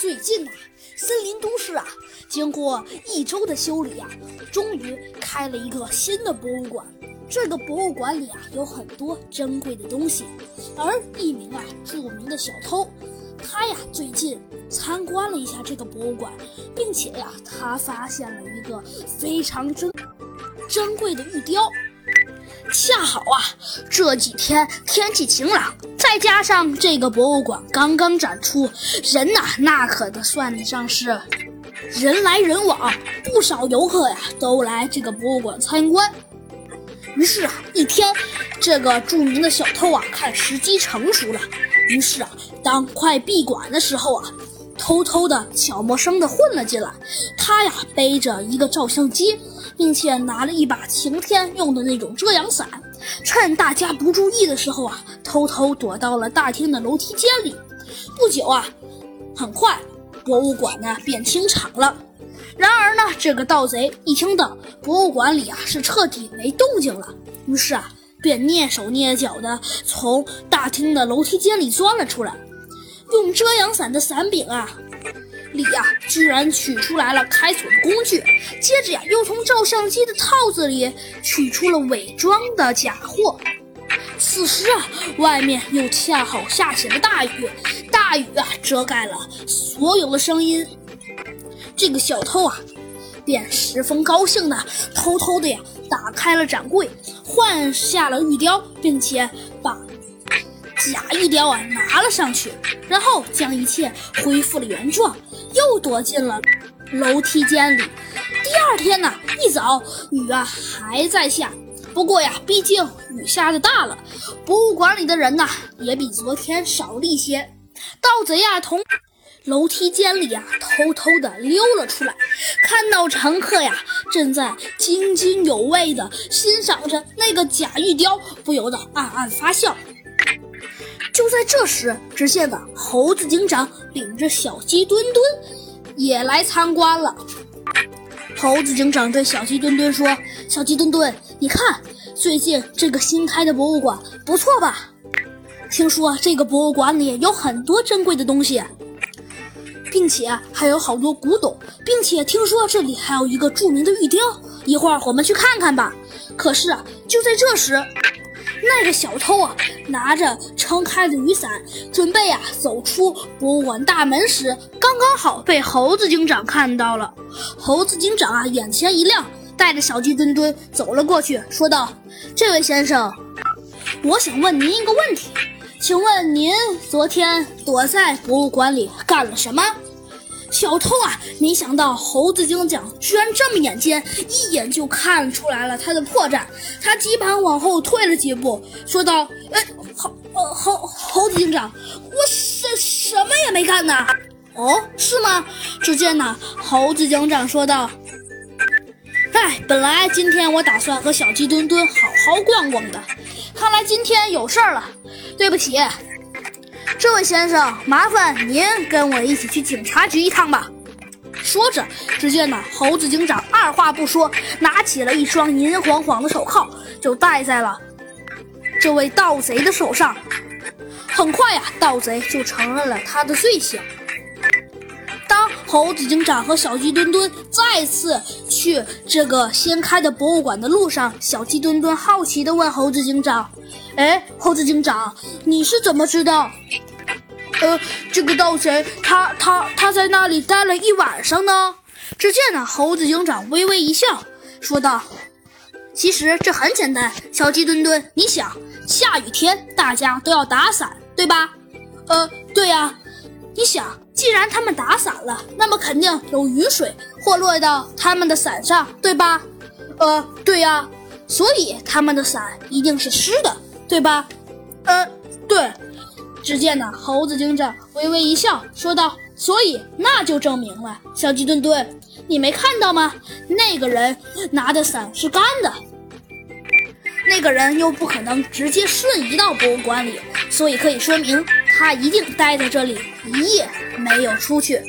最近呐，森林都市啊，经过一周的修理啊，终于开了一个新的博物馆。这个博物馆里啊，有很多珍贵的东西。而一名啊著名的小偷，他呀最近参观了一下这个博物馆，并且呀，他发现了一个非常珍珍贵的玉雕。恰好啊，这几天天气晴朗，再加上这个博物馆刚刚展出，人呐，那可得算得上是人来人往，不少游客呀都来这个博物馆参观。于是啊，一天，这个著名的小偷啊，看时机成熟了，于是啊，当快闭馆的时候啊，偷偷的、悄没声的混了进来。他呀，背着一个照相机。并且拿了一把晴天用的那种遮阳伞，趁大家不注意的时候啊，偷偷躲到了大厅的楼梯间里。不久啊，很快博物馆呢便清场了。然而呢，这个盗贼一听到博物馆里啊是彻底没动静了，于是啊便蹑手蹑脚的从大厅的楼梯间里钻了出来，用遮阳伞的伞柄啊。里呀，居然取出来了开锁的工具，接着呀，又从照相机的套子里取出了伪装的假货。此时啊，外面又恰好下起了大雨，大雨啊，遮盖了所有的声音。这个小偷啊，便十分高兴的偷偷的呀，打开了展柜，换下了玉雕，并且把。假玉雕啊，拿了上去，然后将一切恢复了原状，又躲进了楼梯间里。第二天呢，一早雨啊还在下，不过呀，毕竟雨下的大了，博物馆里的人呐也比昨天少了一些。盗贼呀，从楼梯间里啊偷偷的溜了出来，看到乘客呀正在津津有味的欣赏着那个假玉雕，不由得暗暗发笑。就在这时，只见的猴子警长领着小鸡墩墩也来参观了。猴子警长对小鸡墩墩说：“小鸡墩墩，你看，最近这个新开的博物馆不错吧？听说这个博物馆里有很多珍贵的东西，并且还有好多古董，并且听说这里还有一个著名的玉雕。一会儿我们去看看吧。”可是，就在这时。那个小偷啊，拿着撑开的雨伞，准备啊走出博物馆大门时，刚刚好被猴子警长看到了。猴子警长啊，眼前一亮，带着小鸡墩墩走了过去，说道：“这位先生，我想问您一个问题，请问您昨天躲在博物馆里干了什么？”小偷啊，没想到猴子警长居然这么眼尖，一眼就看出来了他的破绽。他急忙往后退了几步，说道：“哎，猴，猴，猴子警长，我什什么也没干呢。”“哦，是吗？”只见呢，猴子警长说道：“哎，本来今天我打算和小鸡墩墩好好逛逛的，看来今天有事儿了。对不起。”这位先生，麻烦您跟我一起去警察局一趟吧。说着，只见呢，猴子警长二话不说，拿起了一双银晃晃的手铐，就戴在了这位盗贼的手上。很快呀，盗贼就承认了他的罪行。当猴子警长和小鸡墩墩再次去这个新开的博物馆的路上，小鸡墩墩好奇地问猴子警长：“哎，猴子警长，你是怎么知道？”呃，这个盗贼他他他在那里待了一晚上呢。只见呢，猴子警长微微一笑，说道：“其实这很简单，小鸡墩墩，你想，下雨天大家都要打伞，对吧？呃，对呀。你想，既然他们打伞了，那么肯定有雨水或落到他们的伞上，对吧？呃，对呀。所以他们的伞一定是湿的，对吧？呃，对。”只见那，猴子警长微微一笑，说道：“所以那就证明了，小鸡墩墩，你没看到吗？那个人拿的伞是干的，那个人又不可能直接瞬移到博物馆里，所以可以说明他一定待在这里一夜没有出去。”